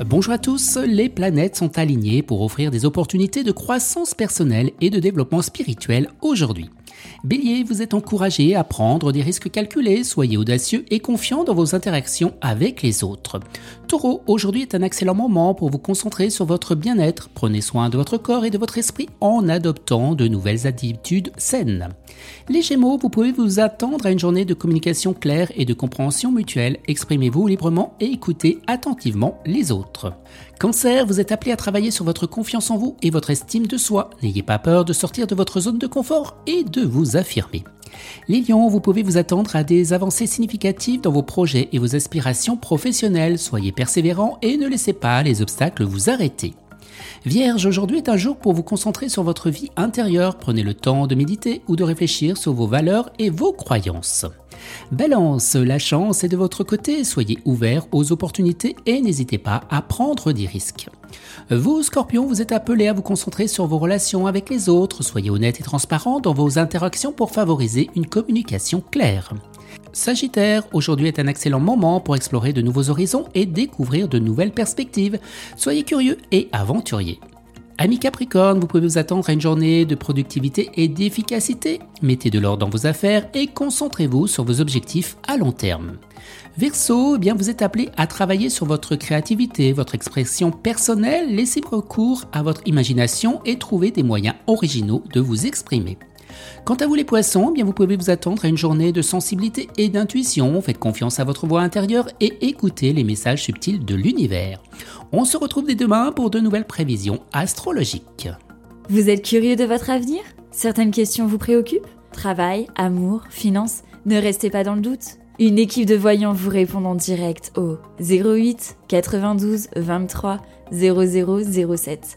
Bonjour à tous, les planètes sont alignées pour offrir des opportunités de croissance personnelle et de développement spirituel aujourd'hui. Bélier, vous êtes encouragé à prendre des risques calculés, soyez audacieux et confiant dans vos interactions avec les autres. Taureau, aujourd'hui est un excellent moment pour vous concentrer sur votre bien-être. Prenez soin de votre corps et de votre esprit en adoptant de nouvelles attitudes saines. Les Gémeaux, vous pouvez vous attendre à une journée de communication claire et de compréhension mutuelle. Exprimez-vous librement et écoutez attentivement les autres. Cancer, vous êtes appelé à travailler sur votre confiance en vous et votre estime de soi. N'ayez pas peur de sortir de votre zone de confort et de vous affirmer. Les vous pouvez vous attendre à des avancées significatives dans vos projets et vos aspirations professionnelles. Soyez persévérants et ne laissez pas les obstacles vous arrêter. Vierge, aujourd'hui est un jour pour vous concentrer sur votre vie intérieure. Prenez le temps de méditer ou de réfléchir sur vos valeurs et vos croyances. Balance, la chance est de votre côté, soyez ouvert aux opportunités et n'hésitez pas à prendre des risques. Vous, Scorpion, vous êtes appelé à vous concentrer sur vos relations avec les autres, soyez honnête et transparent dans vos interactions pour favoriser une communication claire. Sagittaire, aujourd'hui est un excellent moment pour explorer de nouveaux horizons et découvrir de nouvelles perspectives. Soyez curieux et aventurier. Ami Capricorne, vous pouvez vous attendre à une journée de productivité et d'efficacité. Mettez de l'ordre dans vos affaires et concentrez-vous sur vos objectifs à long terme. Verseau, eh bien vous êtes appelé à travailler sur votre créativité, votre expression personnelle, laissez recours à votre imagination et trouver des moyens originaux de vous exprimer. Quant à vous les poissons, bien vous pouvez vous attendre à une journée de sensibilité et d'intuition, faites confiance à votre voix intérieure et écoutez les messages subtils de l'univers. On se retrouve dès demain pour de nouvelles prévisions astrologiques. Vous êtes curieux de votre avenir? Certaines questions vous préoccupent? Travail, amour, finances Ne restez pas dans le doute. Une équipe de voyants vous répond en direct au 08 92 23 0007.